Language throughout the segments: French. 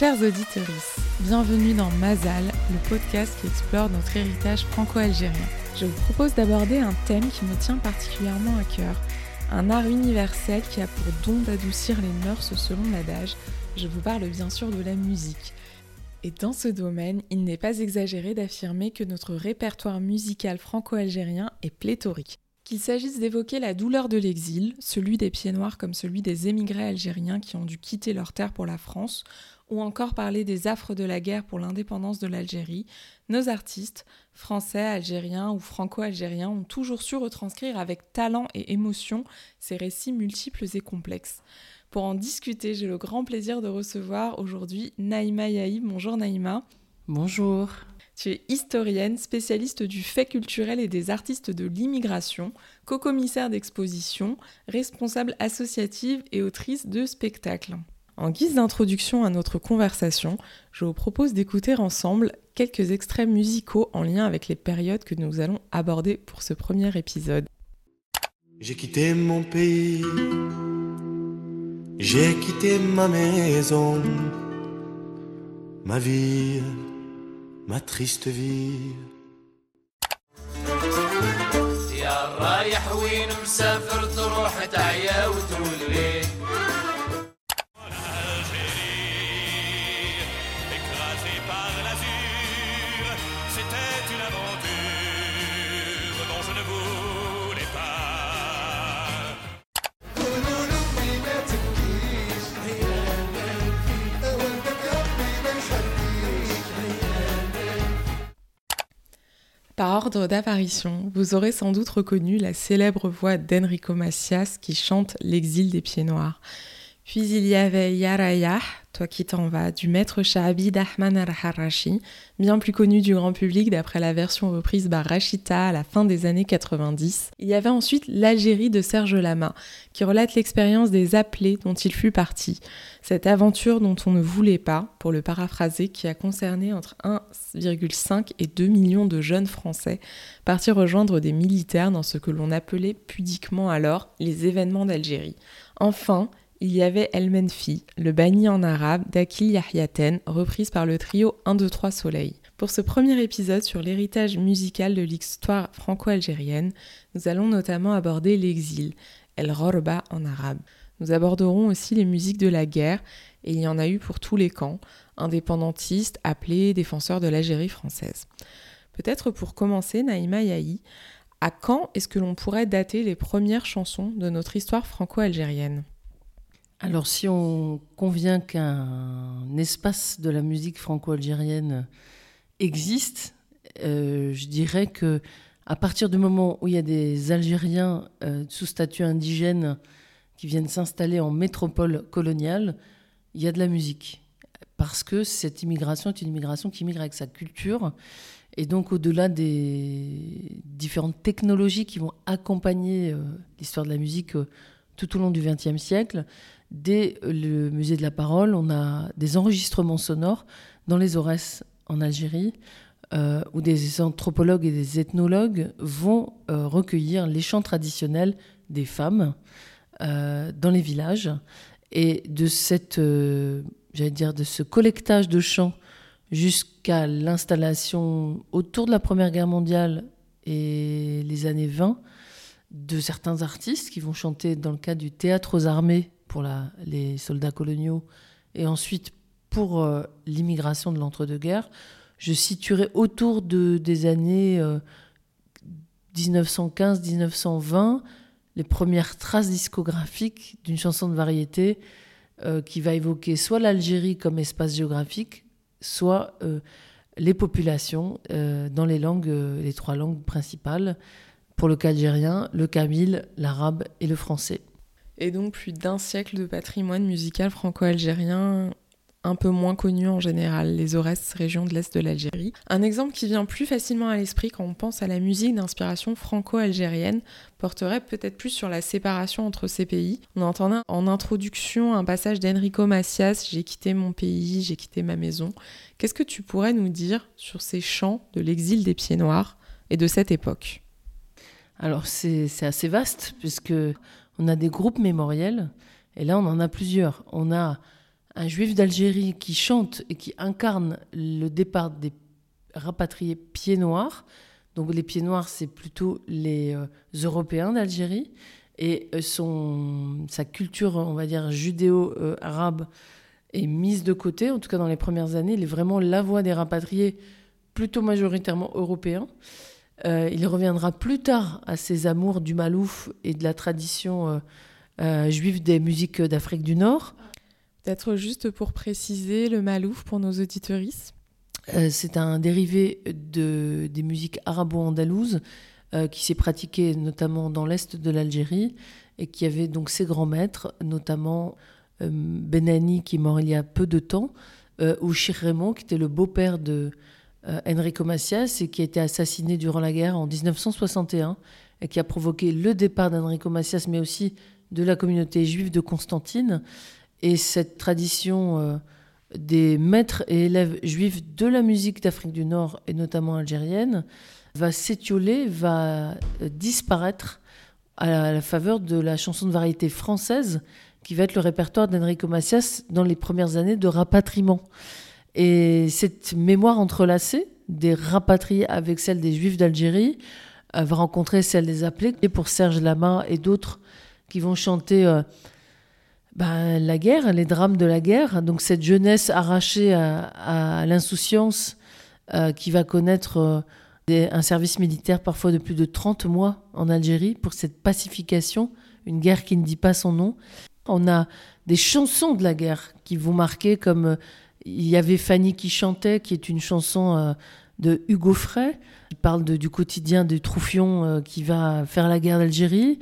Chers auditeurs, bienvenue dans Mazal, le podcast qui explore notre héritage franco-algérien. Je vous propose d'aborder un thème qui me tient particulièrement à cœur, un art universel qui a pour don d'adoucir les mœurs selon l'adage. Je vous parle bien sûr de la musique. Et dans ce domaine, il n'est pas exagéré d'affirmer que notre répertoire musical franco-algérien est pléthorique. Qu'il s'agisse d'évoquer la douleur de l'exil, celui des pieds noirs comme celui des émigrés algériens qui ont dû quitter leur terre pour la France, ou encore parler des affres de la guerre pour l'indépendance de l'Algérie, nos artistes, français, algériens ou franco-algériens, ont toujours su retranscrire avec talent et émotion ces récits multiples et complexes. Pour en discuter, j'ai le grand plaisir de recevoir aujourd'hui Naïma Yahi. Bonjour Naïma. Bonjour. Tu es historienne, spécialiste du fait culturel et des artistes de l'immigration, co-commissaire d'exposition, responsable associative et autrice de spectacles. En guise d'introduction à notre conversation, je vous propose d'écouter ensemble quelques extraits musicaux en lien avec les périodes que nous allons aborder pour ce premier épisode. J'ai quitté mon pays j'ai quitté ma maison, ma vie, ma triste vie. يا رايح وين مسافر تروح تعيا وتولي Par ordre d'apparition, vous aurez sans doute reconnu la célèbre voix d'Enrico Macias qui chante L'exil des pieds noirs. Puis il y avait Yarayah, Toi qui t'en vas, du maître Sha'abi d'Ahman al-Harashi, bien plus connu du grand public d'après la version reprise par Rachita à la fin des années 90. Il y avait ensuite L'Algérie de Serge Lama, qui relate l'expérience des appelés dont il fut parti. Cette aventure dont on ne voulait pas, pour le paraphraser, qui a concerné entre 1,5 et 2 millions de jeunes Français partis rejoindre des militaires dans ce que l'on appelait pudiquement alors les événements d'Algérie. Enfin, il y avait El Menfi, le banni en arabe d'Akil Yahyaten, reprise par le trio 1, 2, 3 Soleil. Pour ce premier épisode sur l'héritage musical de l'histoire franco-algérienne, nous allons notamment aborder l'exil, El Rorba en arabe. Nous aborderons aussi les musiques de la guerre, et il y en a eu pour tous les camps, indépendantistes, appelés défenseurs de l'Algérie française. Peut-être pour commencer, Naïma Yahi, à quand est-ce que l'on pourrait dater les premières chansons de notre histoire franco-algérienne? Alors si on convient qu'un espace de la musique franco-algérienne existe, euh, je dirais que à partir du moment où il y a des Algériens euh, sous statut indigène qui viennent s'installer en métropole coloniale, il y a de la musique. Parce que cette immigration est une immigration qui migre avec sa culture. Et donc, au-delà des différentes technologies qui vont accompagner euh, l'histoire de la musique tout au long du XXe siècle, dès le musée de la parole, on a des enregistrements sonores dans les Aurès en Algérie, euh, où des anthropologues et des ethnologues vont euh, recueillir les chants traditionnels des femmes euh, dans les villages. Et de cette, j'allais dire, de ce collectage de chants jusqu'à l'installation autour de la Première Guerre mondiale et les années 20 de certains artistes qui vont chanter dans le cadre du théâtre aux armées pour les soldats coloniaux et ensuite pour euh, l'immigration de l'entre-deux-guerres, je situerai autour de, des années 1915-1920 euh, les premières traces discographiques d'une chanson de variété euh, qui va évoquer soit l'Algérie comme espace géographique, soit les populations dans les langues, les trois langues principales, pour le cas le kamil, l'arabe et le français et donc plus d'un siècle de patrimoine musical franco-algérien un peu moins connu en général, les Aurès, région de l'Est de l'Algérie. Un exemple qui vient plus facilement à l'esprit quand on pense à la musique d'inspiration franco-algérienne porterait peut-être plus sur la séparation entre ces pays. On entendait en introduction un passage d'Enrico Macias, J'ai quitté mon pays, j'ai quitté ma maison. Qu'est-ce que tu pourrais nous dire sur ces chants de l'exil des pieds noirs et de cette époque? Alors c'est assez vaste puisque on a des groupes mémoriels, et là on en a plusieurs. On a un juif d'Algérie qui chante et qui incarne le départ des rapatriés pieds noirs. Donc les pieds noirs, c'est plutôt les euh, Européens d'Algérie. Et euh, son, sa culture, on va dire, judéo-arabe est mise de côté. En tout cas, dans les premières années, il est vraiment la voix des rapatriés, plutôt majoritairement européens. Euh, il reviendra plus tard à ses amours du malouf et de la tradition juive des musiques d'Afrique du Nord. Peut-être juste pour préciser le malouf pour nos auditeuristes. Euh, c'est un dérivé de, des musiques arabo-andalouses euh, qui s'est pratiqué notamment dans l'est de l'Algérie et qui avait donc ses grands maîtres, notamment euh, Benani qui est mort il y a peu de temps, ou Chir Raymond qui était le beau-père de Enrico Macias et qui a été assassiné durant la guerre en 1961 et qui a provoqué le départ d'Enrico Macias mais aussi de la communauté juive de Constantine. Et cette tradition euh, des maîtres et élèves juifs de la musique d'Afrique du Nord et notamment algérienne va s'étioler, va euh, disparaître à la faveur de la chanson de variété française qui va être le répertoire d'Enrico Macias dans les premières années de rapatriement. Et cette mémoire entrelacée des rapatriés avec celle des juifs d'Algérie euh, va rencontrer celle des appelés pour Serge Lama et d'autres qui vont chanter ben, la guerre, les drames de la guerre, donc cette jeunesse arrachée à, l'insouciance euh, qui va connaître euh, un service militaire parfois de plus de 30 mois en Algérie pour cette pacification, une guerre qui ne dit pas son nom. On a des chansons de la guerre qui vont marquer comme euh, il y avait Fanny qui chantait, qui est une chanson de Hugo Frey, qui parle du quotidien de Troufion qui va faire la guerre d'Algérie.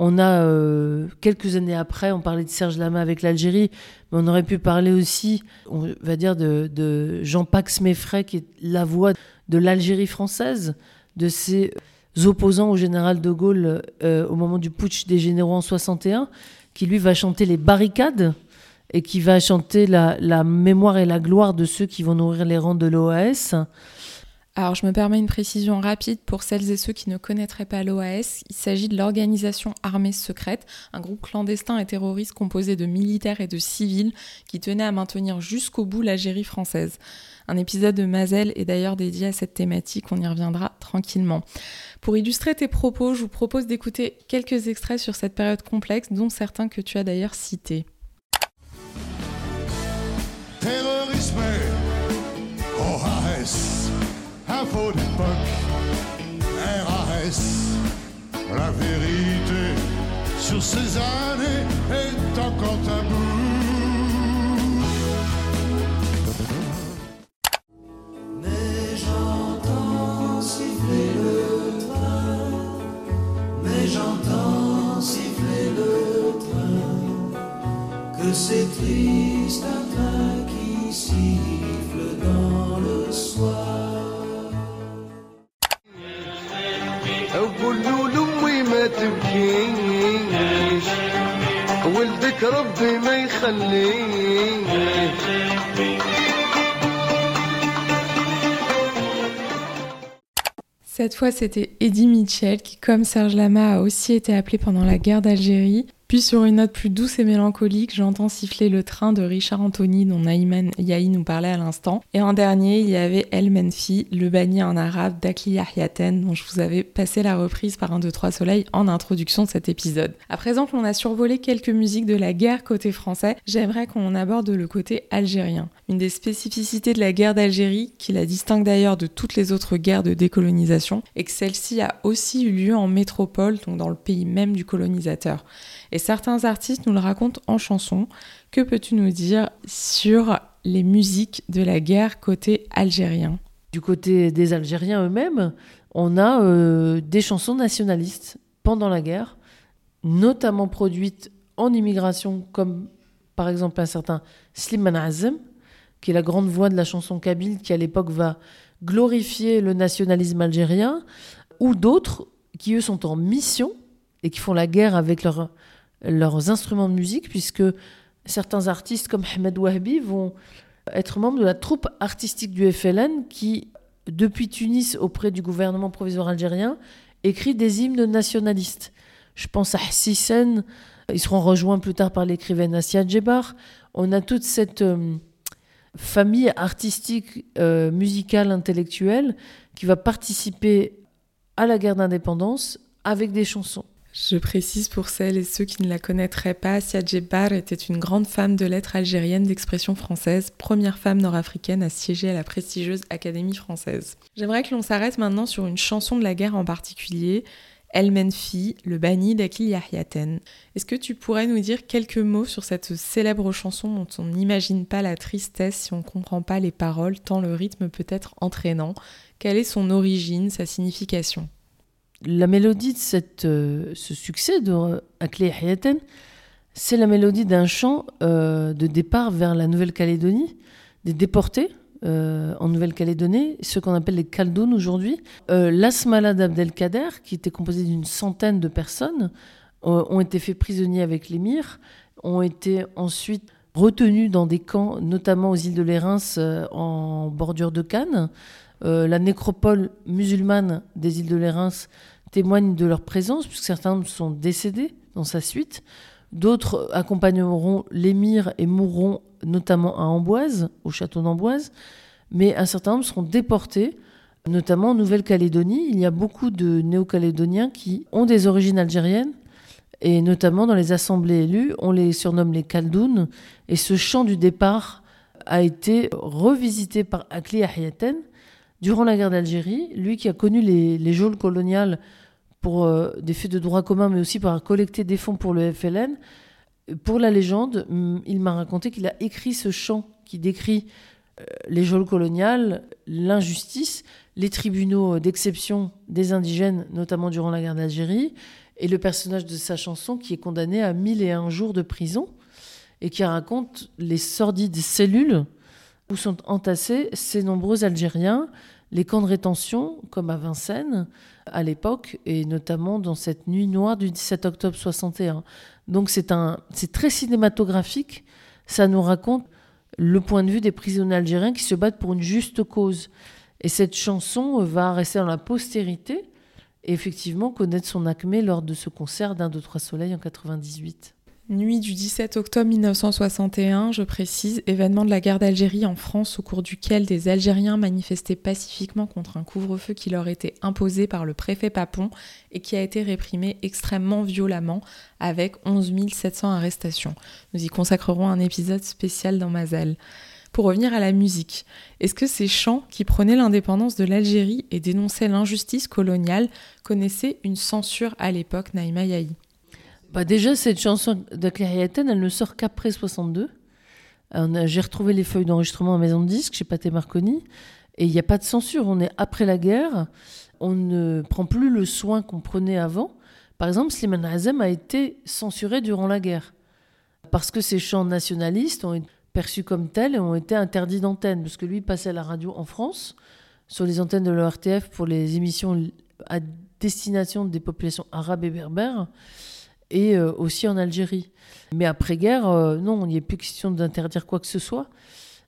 On a, euh, quelques années après, on parlait de Serge Lama avec l'Algérie, mais on aurait pu parler aussi, on va dire, de, Jean-Pax Meffray, qui est la voix de l'Algérie française, de ses opposants au général de Gaulle euh, au moment du putsch des généraux en 61, qui lui va chanter les barricades et qui va chanter la, mémoire et la gloire de ceux qui vont nourrir les rangs de l'OAS. Alors, je me permets une précision rapide pour celles et ceux qui ne connaîtraient pas l'OAS. Il s'agit de l'organisation armée secrète, un groupe clandestin et terroriste composé de militaires et de civils qui tenait à maintenir jusqu'au bout l'Algérie française. Un épisode de Mazel est d'ailleurs dédié à cette thématique, on y reviendra tranquillement. Pour illustrer tes propos, je vous propose d'écouter quelques extraits sur cette période complexe, dont certains que tu as d'ailleurs cités. Terrorisme, OAS info d'époque, RAS, la vérité sur ces années est encore tabou. Cette fois, c'était Eddie Mitchell qui, comme Serge Lama, a aussi été appelé pendant la guerre d'Algérie. Puis sur une note plus douce et mélancolique, j'entends siffler le train de Richard Anthony dont Naïman Yahi nous parlait à l'instant. Et en dernier, il y avait El Menfi, le banni en arabe d'Akli Yahyaten dont je vous avais passé la reprise par un 2 trois soleils en introduction de cet épisode. À présent qu'on a survolé quelques musiques de la guerre côté français, j'aimerais qu'on aborde le côté algérien. Une des spécificités de la guerre d'Algérie, qui la distingue d'ailleurs de toutes les autres guerres de décolonisation, est que celle-ci a aussi eu lieu en métropole, donc dans le pays même du colonisateur. Certains artistes nous le racontent en chanson. Que peux-tu nous dire sur les musiques de la guerre côté algérien? Du côté des Algériens eux-mêmes, on a euh, des chansons nationalistes pendant la guerre, notamment produites en immigration, comme par exemple un certain Slimane Azem, qui est la grande voix de la chanson kabyle, qui à l'époque va glorifier le nationalisme algérien, ou d'autres qui eux sont en mission et qui font la guerre avec leur leurs instruments de musique, puisque certains artistes comme Ahmed Wahbi vont être membres de la troupe artistique du FLN qui, depuis Tunis auprès du gouvernement provisoire algérien, écrit des hymnes nationalistes. Je pense à Hassisen, Ils seront rejoints plus tard par l'écrivaine Assia Djebar. On a toute cette euh, famille artistique, euh, musicale, intellectuelle qui va participer à la guerre d'indépendance avec des chansons. Je précise pour celles et ceux qui ne la connaîtraient pas, Assia Djebar était une grande femme de lettres algérienne d'expression française, première femme nord-africaine à siéger à la prestigieuse Académie française. J'aimerais que l'on s'arrête maintenant sur une chanson de la guerre en particulier, El Menfi, le banni d'Akil Yahyaten. Est-ce que tu pourrais nous dire quelques mots sur cette célèbre chanson dont on n'imagine pas la tristesse si on ne comprend pas les paroles, tant le rythme peut être entraînant? Quelle est son origine, sa signification? La mélodie de euh, ce succès de Akil Yahyaten, c'est la mélodie d'un chant euh, de départ vers la Nouvelle-Calédonie, des déportés euh, en Nouvelle-Calédonie, ce qu'on appelle les Kaldounes aujourd'hui. L'Asmala d'Abdelkader, qui était composé d'une centaine de personnes, ont été faits prisonniers avec l'émir, ont été ensuite retenus dans des camps, notamment aux îles de Lérins, en bordure de Cannes. Euh, la nécropole musulmane des îles de Lérins témoigne de leur présence, puisque certains sont décédés dans sa suite. D'autres accompagneront l'émir et mourront notamment à Amboise, au château d'Amboise, mais un certain nombre seront déportés, notamment en Nouvelle-Calédonie. Il y a beaucoup de néo-calédoniens qui ont des origines algériennes, et notamment dans les assemblées élues, on les surnomme les Kaldounes, et ce chant du départ a été revisité par Akli Ahyaten durant la guerre d'Algérie, lui qui a connu les, les geôles coloniales pour euh, des faits de droit commun, mais aussi par collecter des fonds pour le FLN. Pour la légende, hum, il m'a raconté qu'il a écrit ce chant qui décrit euh, les geôles coloniales, l'injustice, les tribunaux d'exception des indigènes, notamment durant la guerre d'Algérie, et le personnage de sa chanson qui est condamné à mille et un jours de prison et qui raconte les sordides cellules où sont entassés ces nombreux Algériens, les camps de rétention, comme à Vincennes, à l'époque, et notamment dans cette nuit noire du 17 octobre 61. Donc c'est un, c'est très cinématographique. Ça nous raconte le point de vue des prisonniers algériens qui se battent pour une juste cause. Et cette chanson va rester dans la postérité et effectivement connaître son acmé lors de ce concert d'un, deux, trois soleils en 98. Nuit du 17 octobre 1961, je précise, événement de la guerre d'Algérie en France au cours duquel des Algériens manifestaient pacifiquement contre un couvre-feu qui leur était imposé par le préfet Papon et qui a été réprimé extrêmement violemment avec 11 700 arrestations. Nous y consacrerons un épisode spécial dans Mazel. Pour revenir à la musique, est-ce que ces chants qui prônaient l'indépendance de l'Algérie et dénonçaient l'injustice coloniale connaissaient une censure à l'époque, Naïma Yahi? Bah déjà, cette chanson de Clariaten, elle ne sort qu'après 62. Euh, J'ai retrouvé les feuilles d'enregistrement à Maison de Disque chez Pathé Marconi. Et il n'y a pas de censure. On est après la guerre. On ne prend plus le soin qu'on prenait avant. Par exemple, Slimane Azem a été censuré durant la guerre. Parce que ces chants nationalistes ont été perçus comme tels et ont été interdits d'antenne. Parce que lui passait à la radio en France, sur les antennes de l'ORTF pour les émissions à destination des populations arabes et berbères et euh, aussi en Algérie. Mais après-guerre, euh, non, il n'y a plus question d'interdire quoi que ce soit.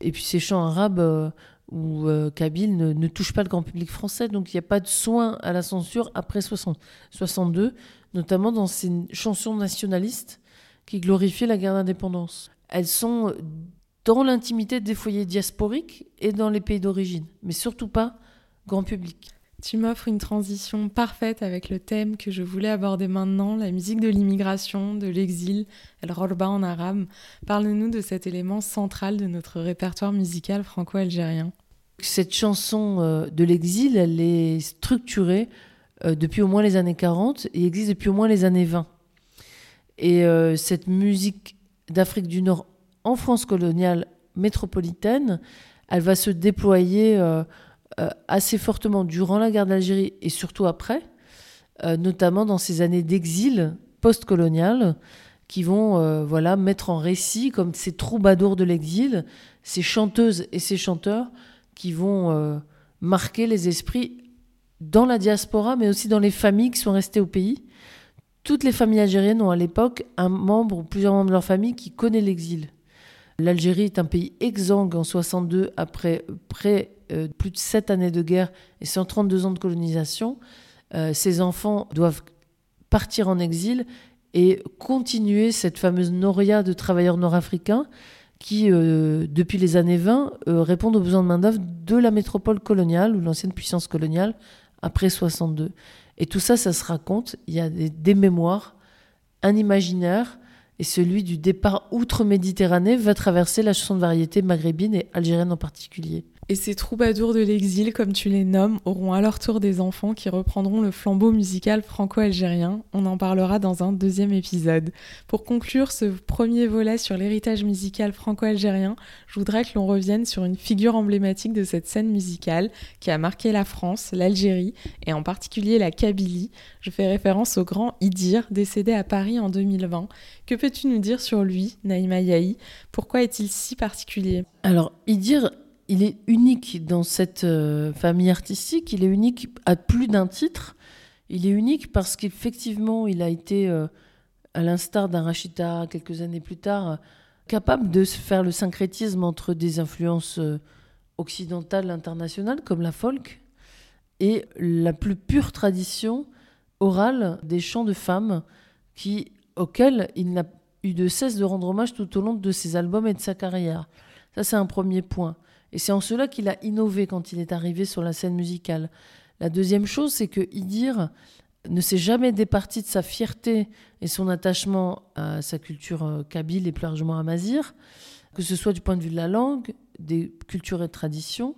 Et puis ces chants arabes euh, ou kabyles ne, touchent pas le grand public français, donc il n'y a pas de soin à la censure après 60, 62, notamment dans ces chansons nationalistes qui glorifient la guerre d'indépendance. Elles sont dans l'intimité des foyers diasporiques et dans les pays d'origine, mais surtout pas grand public. Tu m'offres une transition parfaite avec le thème que je voulais aborder maintenant, la musique de l'immigration, de l'exil, El Rorba en arabe. Parle-nous de cet élément central de notre répertoire musical franco-algérien. Cette chanson euh, de l'exil, elle est structurée euh, depuis au moins les années 40 et existe depuis au moins les années 20. Et euh, cette musique d'Afrique du Nord en France coloniale métropolitaine, elle va se déployer assez fortement durant la guerre d'Algérie et surtout après, euh, notamment dans ces années d'exil post-colonial qui vont euh, voilà mettre en récit comme ces troubadours de l'exil, ces chanteuses et ces chanteurs qui vont euh, marquer les esprits dans la diaspora, mais aussi dans les familles qui sont restées au pays. Toutes les familles algériennes ont à l'époque un membre ou plusieurs membres de leur famille qui connaît l'exil. L'Algérie est un pays exsangue en 62 après près euh, plus de 7 années de guerre et 132 ans de colonisation. Euh, ces enfants doivent partir en exil et continuer cette fameuse noria de travailleurs nord-africains qui, euh, depuis les années 20, euh, répondent aux besoins de main-d'œuvre de la métropole coloniale ou l'ancienne puissance coloniale après 62. Et tout ça, ça se raconte. Il y a des, des mémoires, un imaginaire, et celui du départ outre-Méditerranée va traverser la chanson de variété maghrébine et algérienne en particulier. Et ces troubadours de l'exil, comme tu les nommes, auront à leur tour des enfants qui reprendront le flambeau musical franco-algérien. On en parlera dans un deuxième épisode. Pour conclure ce premier volet sur l'héritage musical franco-algérien, je voudrais que l'on revienne sur une figure emblématique de cette scène musicale qui a marqué la France, l'Algérie et en particulier la Kabylie. Je fais référence au grand Idir, décédé à Paris en 2020. Que peux-tu nous dire sur lui, Naïma Yahi? Pourquoi est-il si particulier? Alors, Idir il est unique dans cette euh, famille artistique, il est unique à plus d'un titre. Il est unique parce qu'effectivement, il a été, euh, à l'instar d'un Rachita quelques années plus tard, capable de faire le syncrétisme entre des influences euh, occidentales, internationales, comme la folk, et la plus pure tradition orale des chants de femmes, qui, auxquels il n'a eu de cesse de rendre hommage tout au long de ses albums et de sa carrière. Ça, c'est un premier point. Et c'est en cela qu'il a innové quand il est arrivé sur la scène musicale. La deuxième chose, c'est que Idir ne s'est jamais départi de sa fierté et son attachement à sa culture euh, kabyle et plus largement amazir, que ce soit du point de vue de la langue, des cultures et traditions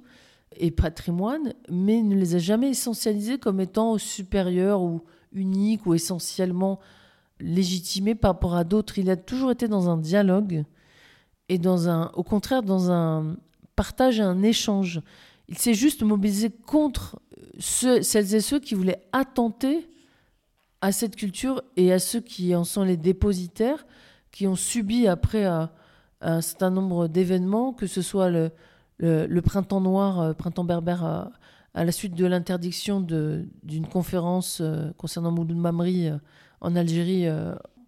et patrimoine, mais ne les a jamais essentialisés comme étant supérieurs ou uniques ou essentiellement légitimés par rapport à d'autres. Il a toujours été dans un dialogue et dans un, au contraire dans un, partage et un échange. Il s'est juste mobilisé contre celles et ceux qui voulaient attenter à cette culture et à ceux qui en sont les dépositaires, qui ont subi après euh, un certain nombre d'événements, que ce soit le, le, printemps noir, euh, printemps berbère, à, la suite de l'interdiction d'une conférence euh, concernant Mouloud Mamri en Algérie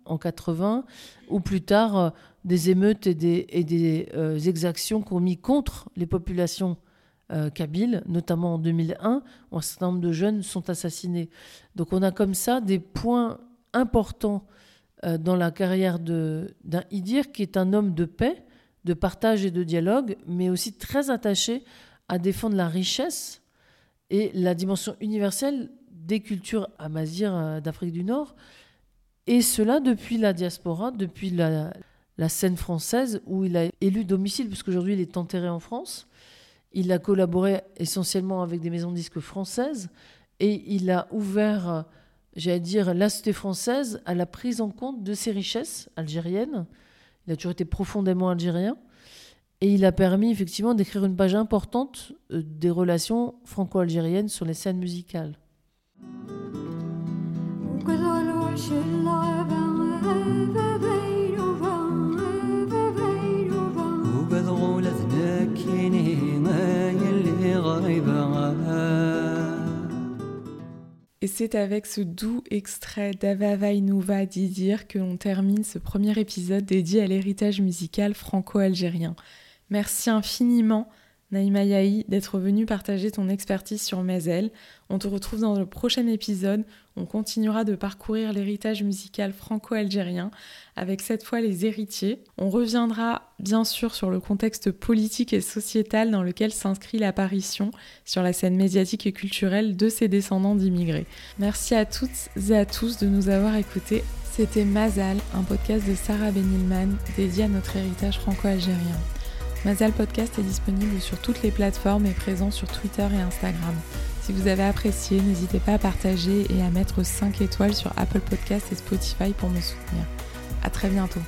en 80, ou plus tard des émeutes et des, euh, exactions qu'on mis contre les populations euh, kabyles, notamment en 2001, où un certain nombre de jeunes sont assassinés. Donc on a comme ça des points importants euh, dans la carrière d'un Idir qui est un homme de paix, de partage et de dialogue, mais aussi très attaché à défendre la richesse et la dimension universelle des cultures amazirs d'Afrique du Nord. Et cela depuis la diaspora, depuis la, scène française où il a élu domicile, puisqu'aujourd'hui il est enterré en France. Il a collaboré essentiellement avec des maisons de disques françaises et il a ouvert, j'allais dire, la société française à la prise en compte de ses richesses algériennes. Il a toujours été profondément algérien et il a permis effectivement d'écrire une page importante euh, des relations franco-algériennes sur les scènes musicales. C'est avec ce doux extrait d'Avava Nouva d'Idir que l'on termine ce premier épisode dédié à l'héritage musical franco-algérien. Merci infiniment Naïma Yahi, d'être venue partager ton expertise sur Mazel. On te retrouve dans le prochain épisode. On continuera de parcourir l'héritage musical franco-algérien avec cette fois les héritiers. On reviendra bien sûr sur le contexte politique et sociétal dans lequel s'inscrit l'apparition sur la scène médiatique et culturelle de ces descendants d'immigrés. Merci à toutes et à tous de nous avoir écoutés. C'était Mazal, un podcast de Sarah Benilman dédié à notre héritage franco-algérien. Mazal Podcast est disponible sur toutes les plateformes et présent sur Twitter et Instagram. Si vous avez apprécié, n'hésitez pas à partager et à mettre 5 étoiles sur Apple Podcast et Spotify pour me soutenir. À très bientôt.